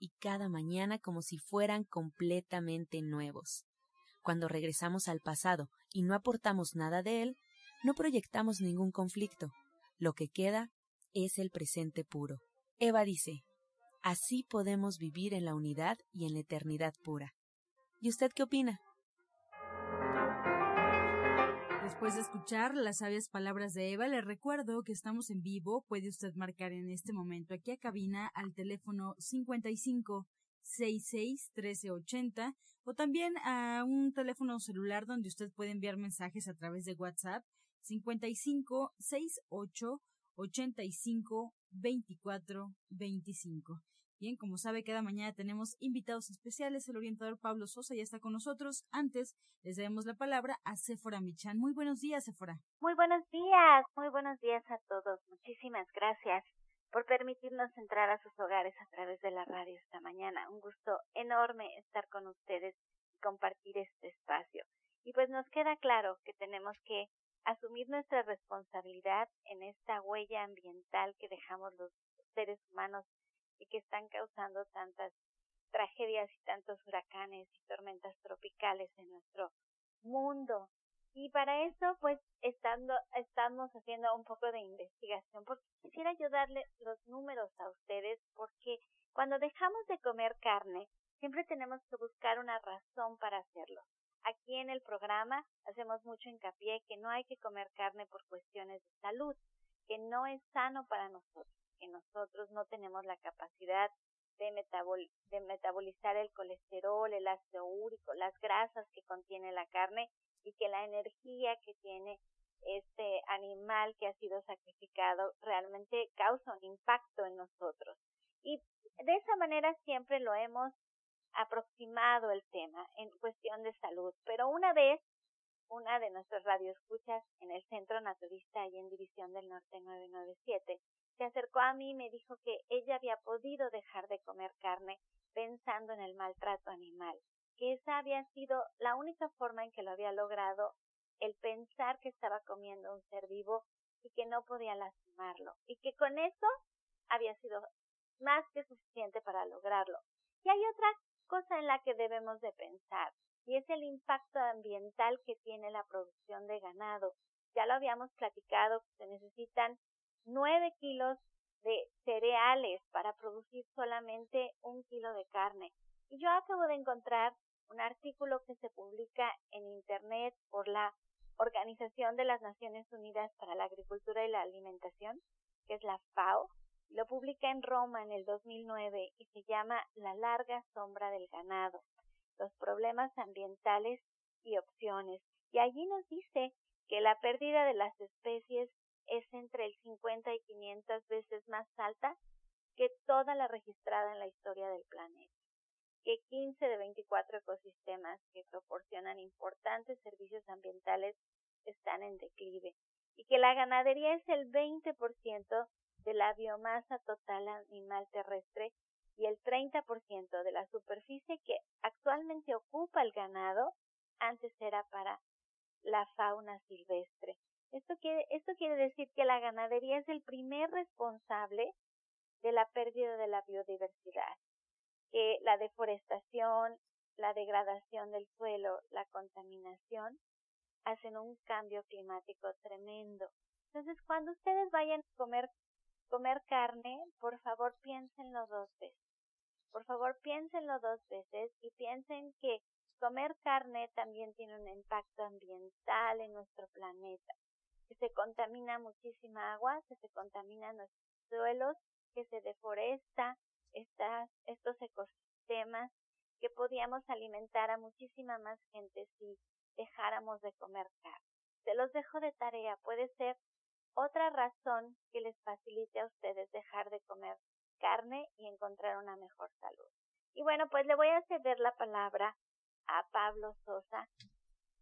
y cada mañana como si fueran completamente nuevos. Cuando regresamos al pasado y no aportamos nada de él, no proyectamos ningún conflicto. Lo que queda es el presente puro. Eva dice, así podemos vivir en la unidad y en la eternidad pura. ¿Y usted qué opina? Después de escuchar las sabias palabras de Eva, le recuerdo que estamos en vivo. Puede usted marcar en este momento aquí a cabina al teléfono 55 66 1380 o también a un teléfono celular donde usted puede enviar mensajes a través de WhatsApp 55 68 85 24 25. Bien, como sabe, cada mañana tenemos invitados especiales. El orientador Pablo Sosa ya está con nosotros. Antes, les damos la palabra a Sephora Michan. Muy buenos días, Sephora. Muy buenos días, muy buenos días a todos. Muchísimas gracias por permitirnos entrar a sus hogares a través de la radio esta mañana. Un gusto enorme estar con ustedes y compartir este espacio. Y pues nos queda claro que tenemos que asumir nuestra responsabilidad en esta huella ambiental que dejamos los seres humanos y que están causando tantas tragedias y tantos huracanes y tormentas tropicales en nuestro mundo. Y para eso, pues, estando, estamos haciendo un poco de investigación, porque quisiera yo darle los números a ustedes, porque cuando dejamos de comer carne, siempre tenemos que buscar una razón para hacerlo. Aquí en el programa hacemos mucho hincapié que no hay que comer carne por cuestiones de salud, que no es sano para nosotros que nosotros no tenemos la capacidad de, de metabolizar el colesterol, el ácido úrico, las grasas que contiene la carne y que la energía que tiene este animal que ha sido sacrificado realmente causa un impacto en nosotros. Y de esa manera siempre lo hemos aproximado el tema en cuestión de salud. Pero una vez, una de nuestras radioescuchas en el Centro Naturista y en División del Norte 997 se acercó a mí y me dijo que ella había podido dejar de comer carne pensando en el maltrato animal, que esa había sido la única forma en que lo había logrado, el pensar que estaba comiendo un ser vivo y que no podía lastimarlo, y que con eso había sido más que suficiente para lograrlo. Y hay otra cosa en la que debemos de pensar, y es el impacto ambiental que tiene la producción de ganado. Ya lo habíamos platicado, se necesitan 9 kilos de cereales para producir solamente un kilo de carne. Y yo acabo de encontrar un artículo que se publica en Internet por la Organización de las Naciones Unidas para la Agricultura y la Alimentación, que es la FAO, lo publica en Roma en el 2009 y se llama La larga sombra del ganado, los problemas ambientales y opciones. Y allí nos dice que la pérdida de las especies es entre el 50 y 500 veces más alta que toda la registrada en la historia del planeta, que 15 de 24 ecosistemas que proporcionan importantes servicios ambientales están en declive y que la ganadería es el 20% de la biomasa total animal terrestre y el 30% de la superficie que actualmente ocupa el ganado antes era para la fauna silvestre. Esto quiere, esto quiere decir que la ganadería es el primer responsable de la pérdida de la biodiversidad, que la deforestación, la degradación del suelo, la contaminación hacen un cambio climático tremendo. Entonces, cuando ustedes vayan a comer, comer carne, por favor piénsenlo dos veces. Por favor piénsenlo dos veces y piensen que comer carne también tiene un impacto ambiental en nuestro planeta, que se contamina muchísima agua, que se contaminan nuestros suelos, que se deforesta estas, estos ecosistemas, que podíamos alimentar a muchísima más gente si dejáramos de comer carne. Se los dejo de tarea, puede ser otra razón que les facilite a ustedes dejar de comer carne y encontrar una mejor salud. Y bueno, pues le voy a ceder la palabra a Pablo Sosa,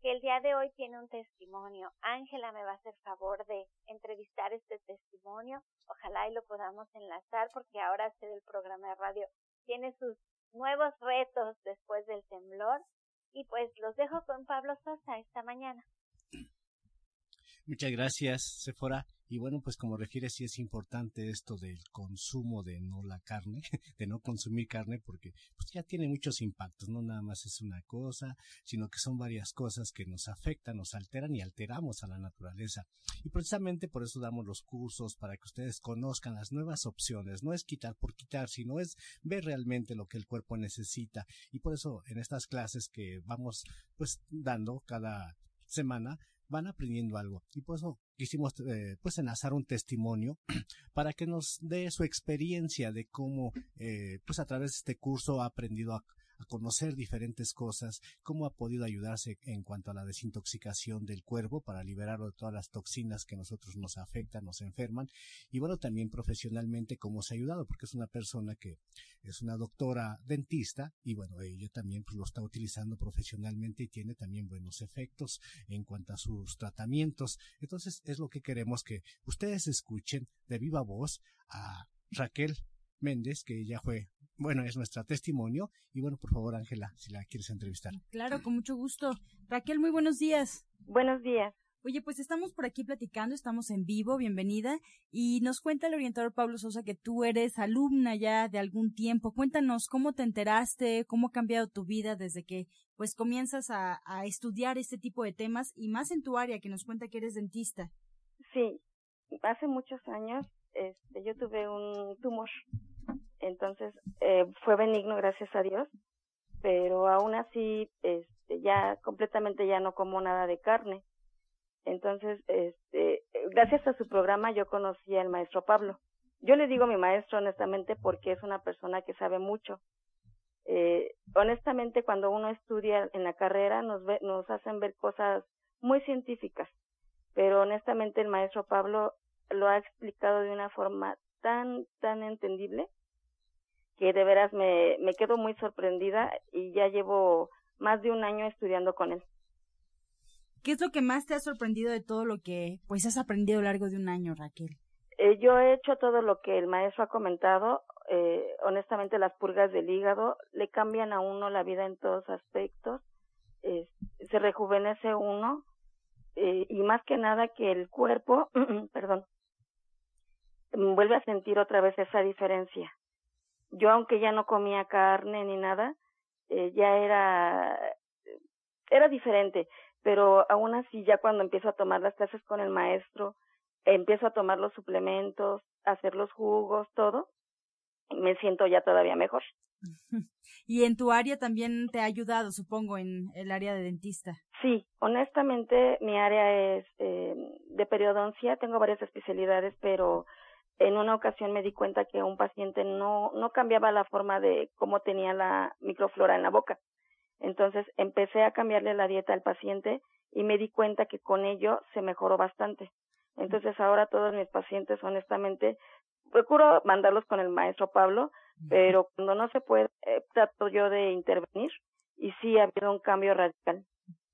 que el día de hoy tiene un testimonio. Ángela me va a hacer favor de entrevistar este testimonio. Ojalá y lo podamos enlazar porque ahora hacer el programa de radio tiene sus nuevos retos después del temblor. Y pues los dejo con Pablo Sosa esta mañana. Muchas gracias, Sephora. Y bueno, pues como refiere, sí es importante esto del consumo de no la carne, de no consumir carne, porque pues ya tiene muchos impactos, no nada más es una cosa, sino que son varias cosas que nos afectan, nos alteran y alteramos a la naturaleza. Y precisamente por eso damos los cursos, para que ustedes conozcan las nuevas opciones. No es quitar por quitar, sino es ver realmente lo que el cuerpo necesita. Y por eso en estas clases que vamos pues dando cada semana, van aprendiendo algo. Y por eso quisimos eh, pues enlazar un testimonio para que nos dé su experiencia de cómo eh, pues a través de este curso ha aprendido a a conocer diferentes cosas, cómo ha podido ayudarse en cuanto a la desintoxicación del cuerpo para liberarlo de todas las toxinas que nosotros nos afectan, nos enferman, y bueno, también profesionalmente cómo se ha ayudado, porque es una persona que es una doctora dentista y bueno, ella también pues, lo está utilizando profesionalmente y tiene también buenos efectos en cuanto a sus tratamientos. Entonces es lo que queremos que ustedes escuchen de viva voz a Raquel Méndez, que ya fue, bueno, es nuestra testimonio. Y bueno, por favor, Ángela, si la quieres entrevistar. Claro, con mucho gusto. Raquel, muy buenos días. Buenos días. Oye, pues estamos por aquí platicando, estamos en vivo, bienvenida. Y nos cuenta el orientador Pablo Sosa que tú eres alumna ya de algún tiempo. Cuéntanos cómo te enteraste, cómo ha cambiado tu vida desde que pues comienzas a, a estudiar este tipo de temas y más en tu área que nos cuenta que eres dentista. Sí, hace muchos años este, yo tuve un tumor, entonces eh, fue benigno, gracias a Dios, pero aún así, este, ya completamente ya no como nada de carne. Entonces, este, gracias a su programa yo conocí al maestro Pablo. Yo le digo mi maestro honestamente porque es una persona que sabe mucho. Eh, honestamente, cuando uno estudia en la carrera nos, ve, nos hacen ver cosas muy científicas, pero honestamente el maestro Pablo lo ha explicado de una forma tan, tan entendible que de veras me, me quedo muy sorprendida y ya llevo más de un año estudiando con él. ¿Qué es lo que más te ha sorprendido de todo lo que pues has aprendido a lo largo de un año, Raquel? Eh, yo he hecho todo lo que el maestro ha comentado. Eh, honestamente, las purgas del hígado le cambian a uno la vida en todos aspectos. Eh, se rejuvenece uno eh, y más que nada que el cuerpo, perdón, vuelve a sentir otra vez esa diferencia. Yo, aunque ya no comía carne ni nada, eh, ya era, era diferente, pero aún así ya cuando empiezo a tomar las clases con el maestro, empiezo a tomar los suplementos, a hacer los jugos, todo, me siento ya todavía mejor. Y en tu área también te ha ayudado, supongo, en el área de dentista. Sí, honestamente mi área es eh, de periodoncia, tengo varias especialidades, pero en una ocasión me di cuenta que un paciente no, no cambiaba la forma de cómo tenía la microflora en la boca. Entonces empecé a cambiarle la dieta al paciente y me di cuenta que con ello se mejoró bastante. Entonces ahora todos mis pacientes, honestamente, procuro mandarlos con el maestro Pablo, pero cuando no se puede, eh, trato yo de intervenir y sí ha habido un cambio radical.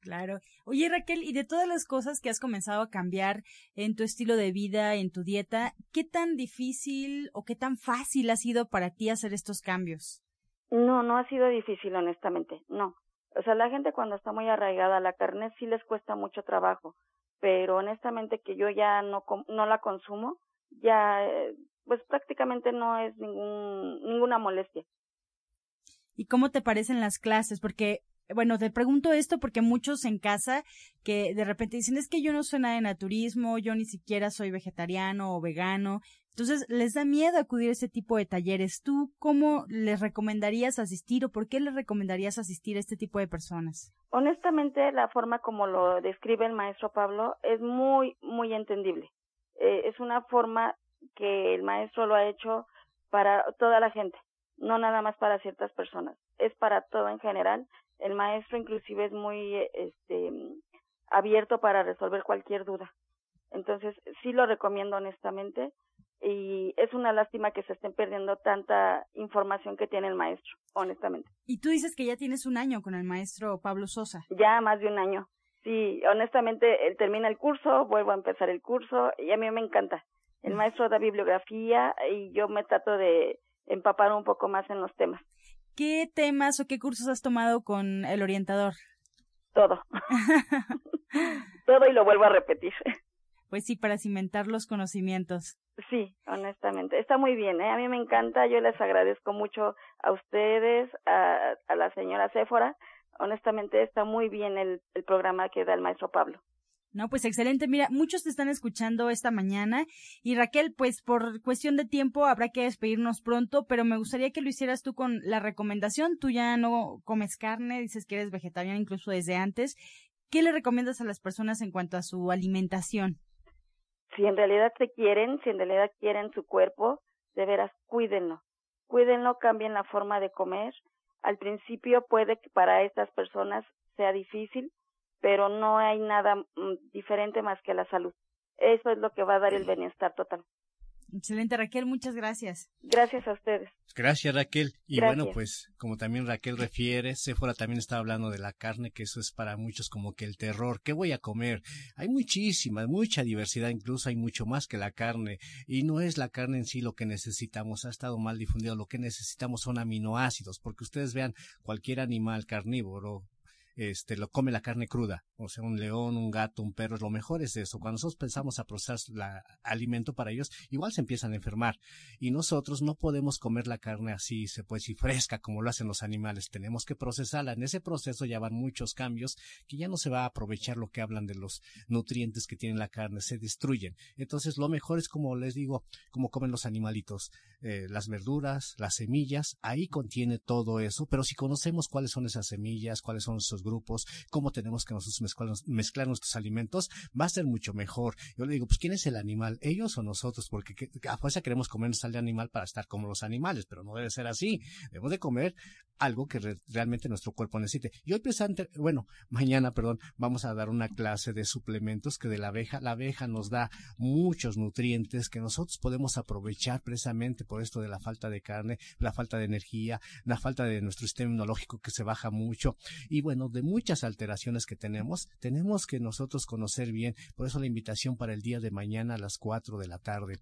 Claro. Oye, Raquel, y de todas las cosas que has comenzado a cambiar en tu estilo de vida, en tu dieta, ¿qué tan difícil o qué tan fácil ha sido para ti hacer estos cambios? No, no ha sido difícil, honestamente, no. O sea, la gente cuando está muy arraigada a la carne sí les cuesta mucho trabajo, pero honestamente que yo ya no, no la consumo, ya, eh, pues prácticamente no es ningún, ninguna molestia. ¿Y cómo te parecen las clases? Porque bueno, te pregunto esto porque muchos en casa que de repente dicen, es que yo no soy nada de naturismo, yo ni siquiera soy vegetariano o vegano, Entonces, les da miedo acudir a ese tipo de talleres. ¿Tú cómo les recomendarías asistir o por qué les recomendarías asistir a este tipo de personas? Honestamente, la forma como lo describe el maestro Pablo es muy, muy entendible. Eh, es una forma que el maestro lo ha hecho para toda la gente, no nada más para ciertas personas, es para todo en general. El maestro inclusive es muy este, abierto para resolver cualquier duda. Entonces, sí lo recomiendo honestamente y es una lástima que se estén perdiendo tanta información que tiene el maestro, honestamente. Y tú dices que ya tienes un año con el maestro Pablo Sosa. Ya más de un año. Sí, honestamente, él termina el curso, vuelvo a empezar el curso y a mí me encanta. El maestro da bibliografía y yo me trato de empapar un poco más en los temas. ¿Qué temas o qué cursos has tomado con el orientador? Todo. Todo y lo vuelvo a repetir pues sí, para cimentar los conocimientos. Sí, honestamente. Está muy bien, ¿eh? A mí me encanta, yo les agradezco mucho a ustedes, a, a la señora Céfora. Honestamente, está muy bien el, el programa que da el maestro Pablo. No, pues excelente. Mira, muchos te están escuchando esta mañana y Raquel, pues por cuestión de tiempo habrá que despedirnos pronto, pero me gustaría que lo hicieras tú con la recomendación. Tú ya no comes carne, dices que eres vegetariana incluso desde antes. ¿Qué le recomiendas a las personas en cuanto a su alimentación? si en realidad te quieren, si en realidad quieren su cuerpo, de veras cuídenlo. Cuídenlo, cambien la forma de comer. Al principio puede que para estas personas sea difícil, pero no hay nada mm, diferente más que la salud. Eso es lo que va a dar el bienestar total. Excelente, Raquel, muchas gracias. Gracias a ustedes. Gracias, Raquel. Y bueno, pues como también Raquel refiere, Sephora también estaba hablando de la carne, que eso es para muchos como que el terror. ¿Qué voy a comer? Hay muchísima, mucha diversidad, incluso hay mucho más que la carne. Y no es la carne en sí lo que necesitamos, ha estado mal difundido. Lo que necesitamos son aminoácidos, porque ustedes vean cualquier animal carnívoro, este, lo come la carne cruda, o sea, un león, un gato, un perro, lo mejor es eso. Cuando nosotros pensamos a procesar la, alimento para ellos, igual se empiezan a enfermar. Y nosotros no podemos comer la carne así, se puede decir fresca, como lo hacen los animales. Tenemos que procesarla. En ese proceso ya van muchos cambios que ya no se va a aprovechar lo que hablan de los nutrientes que tiene la carne, se destruyen. Entonces, lo mejor es como les digo, como comen los animalitos, eh, las verduras, las semillas, ahí contiene todo eso. Pero si conocemos cuáles son esas semillas, cuáles son esos grupos, cómo tenemos que nosotros mezclar, nuestros alimentos, va a ser mucho mejor. Yo le digo, pues ¿quién es el animal? ¿Ellos o nosotros? Porque a fuerza queremos comer sal de animal para estar como los animales, pero no debe ser así. Debemos de comer algo que realmente nuestro cuerpo necesite. Y hoy pensante, bueno, mañana, perdón, vamos a dar una clase de suplementos que de la abeja, la abeja nos da muchos nutrientes que nosotros podemos aprovechar precisamente por esto de la falta de carne, la falta de energía, la falta de nuestro sistema inmunológico que se baja mucho. Y bueno, de muchas alteraciones que tenemos, tenemos que nosotros conocer bien. Por eso la invitación para el día de mañana a las 4 de la tarde.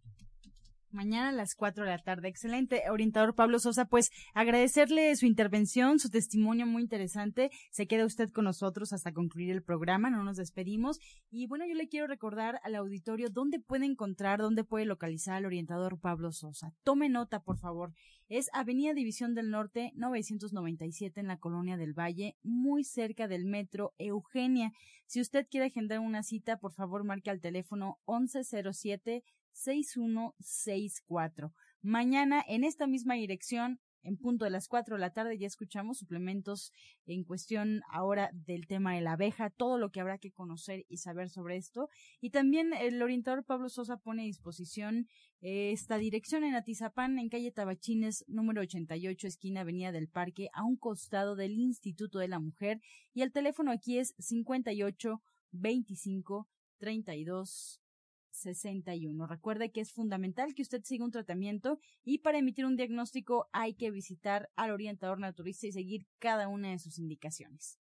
Mañana a las 4 de la tarde. Excelente, orientador Pablo Sosa. Pues agradecerle su intervención, su testimonio muy interesante. Se queda usted con nosotros hasta concluir el programa, no nos despedimos. Y bueno, yo le quiero recordar al auditorio dónde puede encontrar, dónde puede localizar al orientador Pablo Sosa. Tome nota, por favor. Es Avenida División del Norte 997 en la Colonia del Valle, muy cerca del metro Eugenia. Si usted quiere agendar una cita, por favor marque al teléfono 1107 6164. Mañana en esta misma dirección en punto de las cuatro de la tarde ya escuchamos suplementos en cuestión ahora del tema de la abeja, todo lo que habrá que conocer y saber sobre esto. Y también el orientador Pablo Sosa pone a disposición esta dirección en Atizapán, en calle Tabachines, número 88, esquina Avenida del Parque, a un costado del Instituto de la Mujer. Y el teléfono aquí es 58 25 32 61. Recuerde que es fundamental que usted siga un tratamiento y para emitir un diagnóstico hay que visitar al orientador naturista y seguir cada una de sus indicaciones.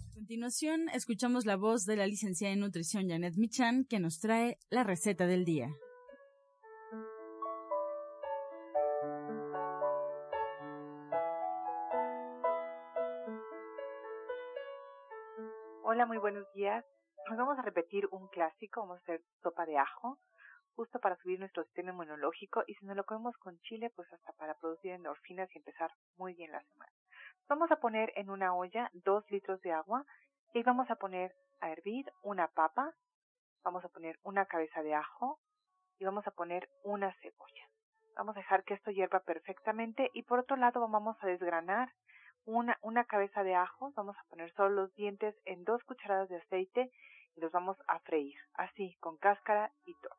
a continuación escuchamos la voz de la licenciada en nutrición Janet Michan que nos trae la receta del día. Hola, muy buenos días. Nos vamos a repetir un clásico, vamos a hacer sopa de ajo, justo para subir nuestro sistema inmunológico y si nos lo comemos con chile, pues hasta para producir endorfinas y empezar muy bien la semana. Vamos a poner en una olla dos litros de agua y vamos a poner a hervir una papa, vamos a poner una cabeza de ajo y vamos a poner una cebolla. Vamos a dejar que esto hierva perfectamente y por otro lado vamos a desgranar una, una cabeza de ajo, vamos a poner solo los dientes en dos cucharadas de aceite y los vamos a freír, así, con cáscara y todo.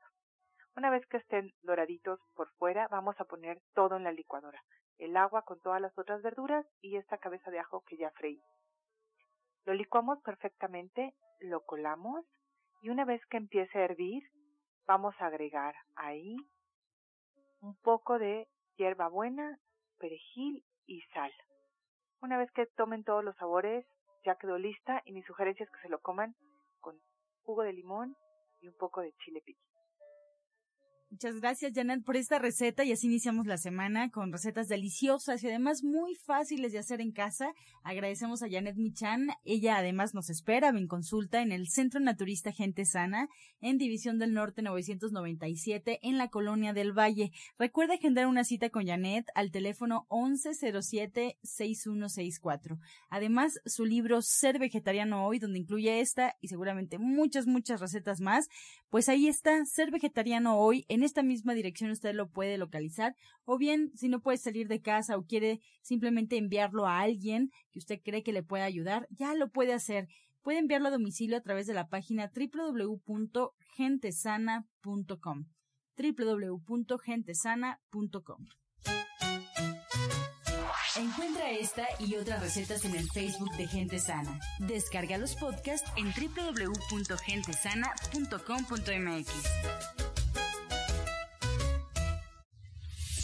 Una vez que estén doraditos por fuera, vamos a poner todo en la licuadora, el agua con todas las otras verduras y esta cabeza de ajo que ya freí. Lo licuamos perfectamente, lo colamos y una vez que empiece a hervir, vamos a agregar ahí un poco de hierbabuena, perejil y sal. Una vez que tomen todos los sabores, ya quedó lista y mi sugerencia es que se lo coman con jugo de limón y un poco de chile piquín. Muchas gracias, Janet, por esta receta y así iniciamos la semana con recetas deliciosas y además muy fáciles de hacer en casa. Agradecemos a Janet Michan. Ella además nos espera en consulta en el Centro Naturista Gente Sana en División del Norte 997 en la Colonia del Valle. Recuerda agendar una cita con Janet al teléfono 1107-6164. Además, su libro Ser Vegetariano Hoy, donde incluye esta y seguramente muchas, muchas recetas más, pues ahí está, Ser Vegetariano Hoy en en esta misma dirección usted lo puede localizar o bien si no puede salir de casa o quiere simplemente enviarlo a alguien que usted cree que le pueda ayudar, ya lo puede hacer. Puede enviarlo a domicilio a través de la página www.gentesana.com www.gentesana.com Encuentra esta y otras recetas en el Facebook de Gente Sana. Descarga los podcasts en www.gentesana.com.mx.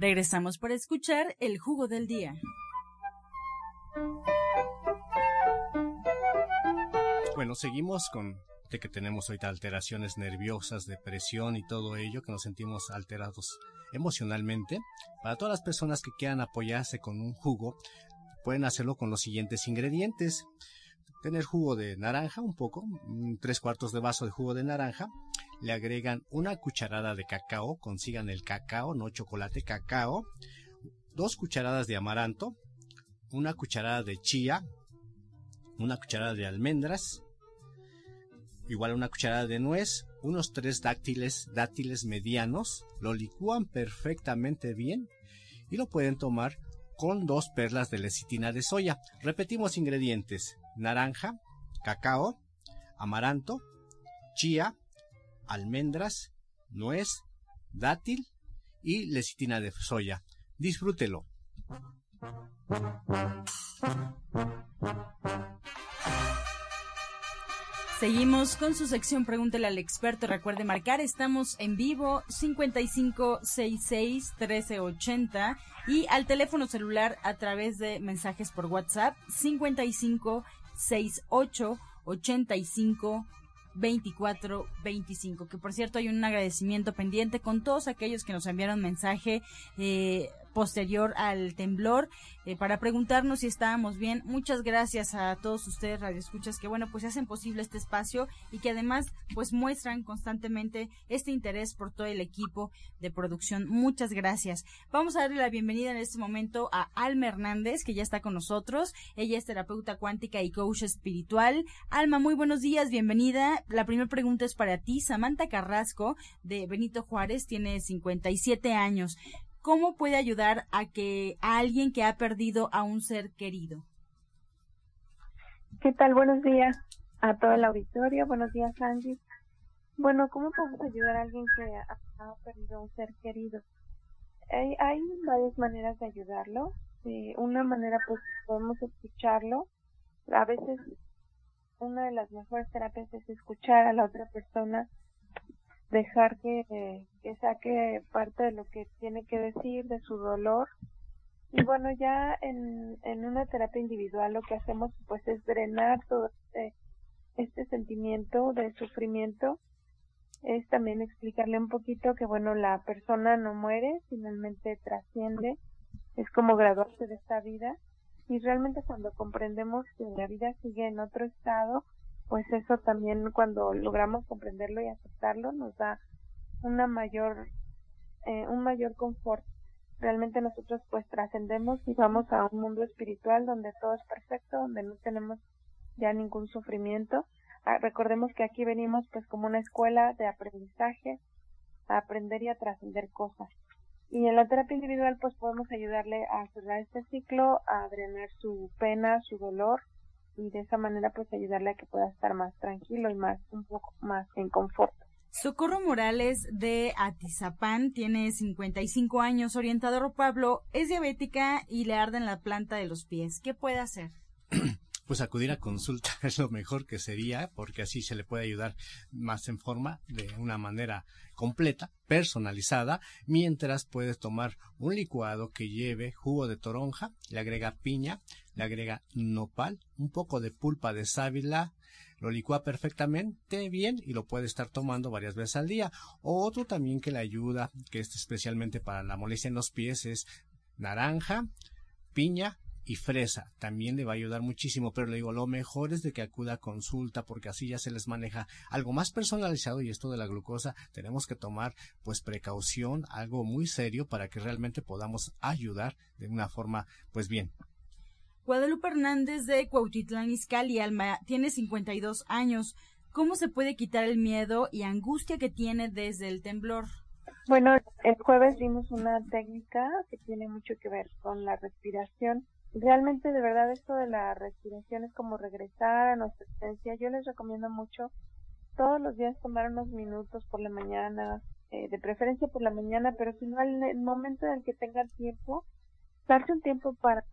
Regresamos para escuchar el jugo del día. Bueno, seguimos con de que tenemos ahorita alteraciones nerviosas, depresión y todo ello, que nos sentimos alterados emocionalmente. Para todas las personas que quieran apoyarse con un jugo, pueden hacerlo con los siguientes ingredientes. Tener jugo de naranja, un poco, tres cuartos de vaso de jugo de naranja, le agregan una cucharada de cacao, consigan el cacao, no chocolate, cacao, dos cucharadas de amaranto, una cucharada de chía, una cucharada de almendras, igual una cucharada de nuez, unos tres dátiles, dátiles medianos, lo licúan perfectamente bien y lo pueden tomar con dos perlas de lecitina de soya. Repetimos ingredientes: naranja, cacao, amaranto, chía, almendras, nuez, dátil y lecitina de soya. Disfrútelo. Seguimos con su sección Pregúntele al experto. Recuerde marcar, estamos en vivo 5566-1380 y al teléfono celular a través de mensajes por WhatsApp 5568 85 2425. Que por cierto hay un agradecimiento pendiente con todos aquellos que nos enviaron mensaje eh, posterior al temblor eh, para preguntarnos si estábamos bien. Muchas gracias a todos ustedes radioescuchas que bueno pues hacen posible este espacio y que además pues muestran constantemente este interés por todo el equipo de producción. Muchas gracias. Vamos a darle la bienvenida en este momento a Alma Hernández que ya está con nosotros. Ella es terapeuta cuántica y coach espiritual. Alma, muy buenos días, bienvenida. La primera pregunta es para ti. Samantha Carrasco de Benito Juárez tiene 57 años. ¿Cómo puede ayudar a que a alguien que ha perdido a un ser querido? ¿Qué tal? Buenos días a todo el auditorio. Buenos días, Angie. Bueno, ¿cómo podemos ayudar a alguien que ha, perdido a un ser querido? Hay, hay varias maneras de ayudarlo. una manera, pues, podemos escucharlo, a veces una de las mejores terapias es escuchar a la otra persona, dejar que, que saque parte de lo que tiene que decir, de su dolor. Y bueno, ya en, en una terapia individual lo que hacemos pues es drenar todo este, este sentimiento de sufrimiento. Es también explicarle un poquito que bueno, la persona no muere, finalmente trasciende, es como graduarse de esta vida y realmente cuando comprendemos que la vida sigue en otro estado, pues eso también cuando logramos comprenderlo y aceptarlo nos da una mayor eh, un mayor confort. Realmente nosotros pues trascendemos y vamos a un mundo espiritual donde todo es perfecto donde no tenemos ya ningún sufrimiento. Ah, recordemos que aquí venimos pues como una escuela de aprendizaje a aprender y a trascender cosas. Y en la terapia individual pues podemos ayudarle a cerrar este ciclo a drenar su pena su dolor y de esa manera pues ayudarle a que pueda estar más tranquilo y más un poco más en confort. Socorro Morales de Atizapán tiene 55 años, orientador Pablo, es diabética y le arde en la planta de los pies. ¿Qué puede hacer? pues acudir a consulta es lo mejor que sería, porque así se le puede ayudar más en forma, de una manera completa, personalizada, mientras puedes tomar un licuado que lleve jugo de toronja, le agrega piña, le agrega nopal, un poco de pulpa de sábila, lo licúa perfectamente bien y lo puede estar tomando varias veces al día. O otro también que le ayuda, que es especialmente para la molestia en los pies, es naranja, piña, y fresa también le va a ayudar muchísimo, pero le digo, lo mejor es de que acuda a consulta porque así ya se les maneja algo más personalizado y esto de la glucosa tenemos que tomar pues precaución, algo muy serio para que realmente podamos ayudar de una forma pues bien. Guadalupe Hernández de Cuautitlán Izcalli, Alma, tiene 52 años. ¿Cómo se puede quitar el miedo y angustia que tiene desde el temblor? Bueno, el jueves vimos una técnica que tiene mucho que ver con la respiración realmente de verdad esto de la respiración es como regresar a nuestra esencia. Yo les recomiendo mucho todos los días tomar unos minutos por la mañana, eh, de preferencia por la mañana, pero si no en el momento en el que tengan tiempo, darse un tiempo para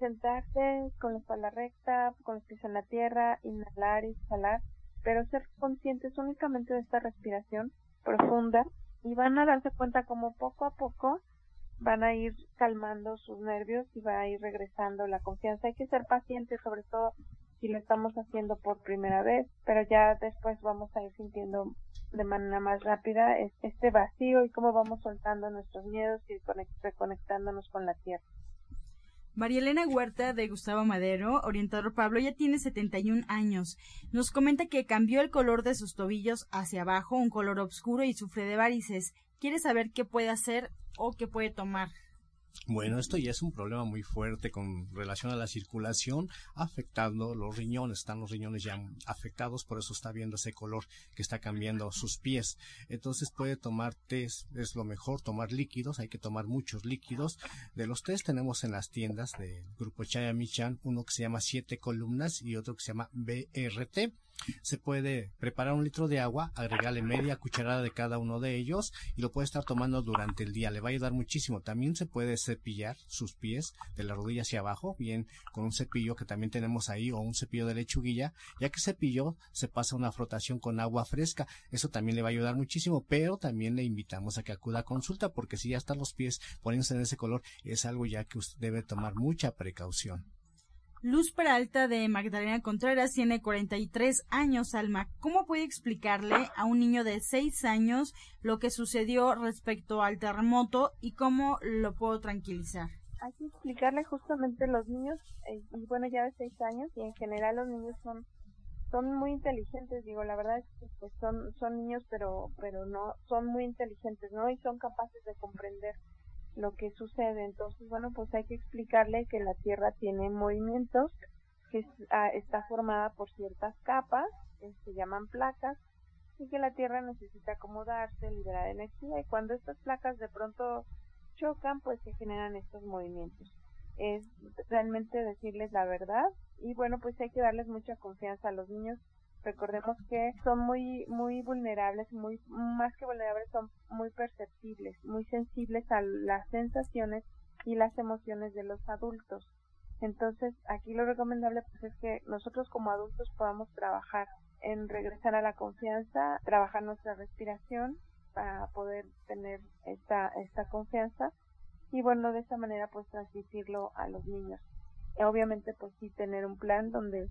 sentarse con la espalda recta, con los pies en la tierra, inhalar y exhalar, pero ser conscientes únicamente de esta respiración profunda y van a darse cuenta como poco a poco van a ir calmando sus nervios y va a ir regresando la confianza. Hay que ser pacientes, sobre todo si lo estamos haciendo por primera vez, pero ya después vamos a ir sintiendo de manera más rápida este vacío y cómo vamos soltando nuestros miedos y reconectándonos con la tierra. María Elena Huerta de Gustavo Madero, orientador Pablo, ya tiene 71 años. Nos comenta que cambió el color de sus tobillos hacia abajo, un color oscuro y sufre de varices. Quiere saber qué puede hacer o qué puede tomar. Bueno, esto ya es un problema muy fuerte con relación a la circulación, afectando los riñones. Están los riñones ya afectados, por eso está viendo ese color que está cambiando sus pies. Entonces puede tomar test, es lo mejor, tomar líquidos, hay que tomar muchos líquidos. De los test tenemos en las tiendas del grupo Chaya Michan uno que se llama siete columnas y otro que se llama BRT se puede preparar un litro de agua, agregarle media cucharada de cada uno de ellos y lo puede estar tomando durante el día. Le va a ayudar muchísimo. También se puede cepillar sus pies de la rodilla hacia abajo, bien con un cepillo que también tenemos ahí o un cepillo de lechuguilla. Ya que cepillo se pasa una frotación con agua fresca. Eso también le va a ayudar muchísimo, pero también le invitamos a que acuda a consulta porque si ya están los pies poniéndose en ese color es algo ya que usted debe tomar mucha precaución. Luz Peralta de Magdalena Contreras tiene 43 años, Alma. ¿Cómo puede explicarle a un niño de 6 años lo que sucedió respecto al terremoto y cómo lo puedo tranquilizar? Hay que explicarle justamente los niños, eh, y bueno, ya de 6 años, y en general los niños son son muy inteligentes, digo, la verdad es que pues, son son niños, pero pero no son muy inteligentes, ¿no? Y son capaces de comprender lo que sucede. Entonces, bueno, pues hay que explicarle que la Tierra tiene movimientos, que ah, está formada por ciertas capas, que se llaman placas, y que la Tierra necesita acomodarse, liberar energía, y cuando estas placas de pronto chocan, pues se generan estos movimientos. Es realmente decirles la verdad, y bueno, pues hay que darles mucha confianza a los niños recordemos que son muy muy vulnerables muy más que vulnerables son muy perceptibles muy sensibles a las sensaciones y las emociones de los adultos Entonces, aquí lo recomendable pues es que nosotros como adultos podamos trabajar en regresar a la confianza, trabajar nuestra respiración para poder tener esta esta confianza y bueno, de esta manera pues transmitirlo a los niños. Obviamente pues sí tener un plan donde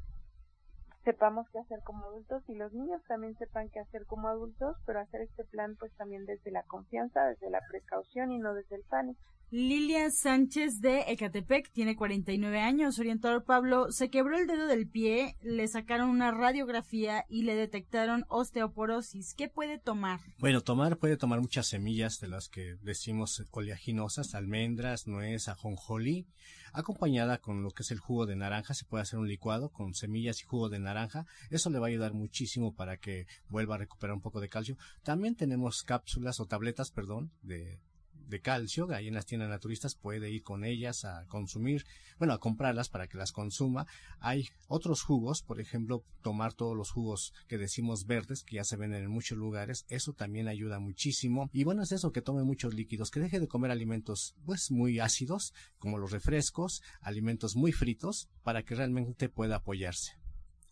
sepamos qué hacer como adultos y los niños también sepan qué hacer como adultos, pero hacer este plan pues también desde la confianza, desde la precaución y no desde el pánico. Lilia Sánchez de Ecatepec tiene 49 años. Orientador Pablo, se quebró el dedo del pie, le sacaron una radiografía y le detectaron osteoporosis. ¿Qué puede tomar? Bueno, tomar puede tomar muchas semillas de las que decimos oleaginosas, almendras, nuez, ajonjolí, acompañada con lo que es el jugo de naranja. Se puede hacer un licuado con semillas y jugo de naranja. Eso le va a ayudar muchísimo para que vuelva a recuperar un poco de calcio. También tenemos cápsulas o tabletas, perdón, de de calcio, ahí en las tiendas naturistas puede ir con ellas a consumir, bueno, a comprarlas para que las consuma. Hay otros jugos, por ejemplo, tomar todos los jugos que decimos verdes, que ya se venden en muchos lugares, eso también ayuda muchísimo. Y bueno, es eso, que tome muchos líquidos, que deje de comer alimentos pues muy ácidos, como los refrescos, alimentos muy fritos, para que realmente pueda apoyarse.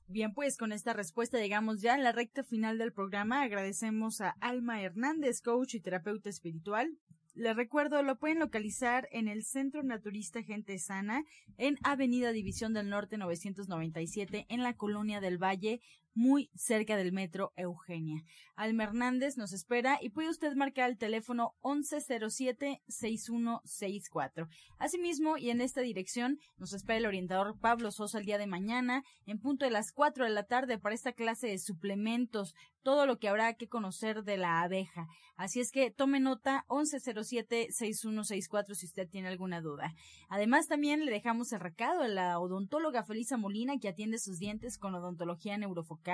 Bien, pues con esta respuesta llegamos ya a la recta final del programa. Agradecemos a Alma Hernández, coach y terapeuta espiritual, les recuerdo, lo pueden localizar en el Centro Naturista Gente Sana, en Avenida División del Norte 997, en la Colonia del Valle, muy cerca del metro Eugenia. Alma Hernández nos espera y puede usted marcar el teléfono 1107-6164. Asimismo, y en esta dirección, nos espera el orientador Pablo Sosa el día de mañana, en punto de las 4 de la tarde, para esta clase de suplementos, todo lo que habrá que conocer de la abeja. Así es que tome nota 1107-6164 si usted tiene alguna duda. Además, también le dejamos el recado a la odontóloga Felisa Molina, que atiende sus dientes con odontología neurofocal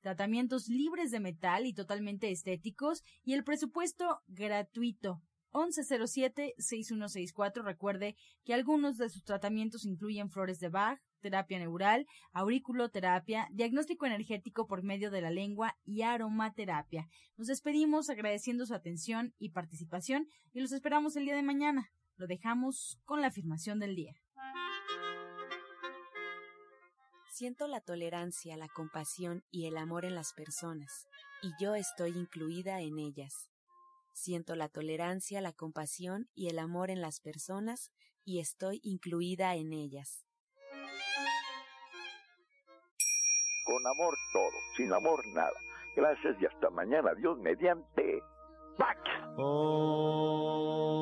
tratamientos libres de metal y totalmente estéticos y el presupuesto gratuito. 1107-6164. Recuerde que algunos de sus tratamientos incluyen flores de Bach, terapia neural, auriculoterapia, diagnóstico energético por medio de la lengua y aromaterapia. Nos despedimos agradeciendo su atención y participación y los esperamos el día de mañana. Lo dejamos con la afirmación del día. Siento la tolerancia, la compasión y el amor en las personas, y yo estoy incluida en ellas. Siento la tolerancia, la compasión y el amor en las personas, y estoy incluida en ellas. Con amor todo, sin amor nada. Gracias y hasta mañana. Dios mediante. ¡Pax! Oh.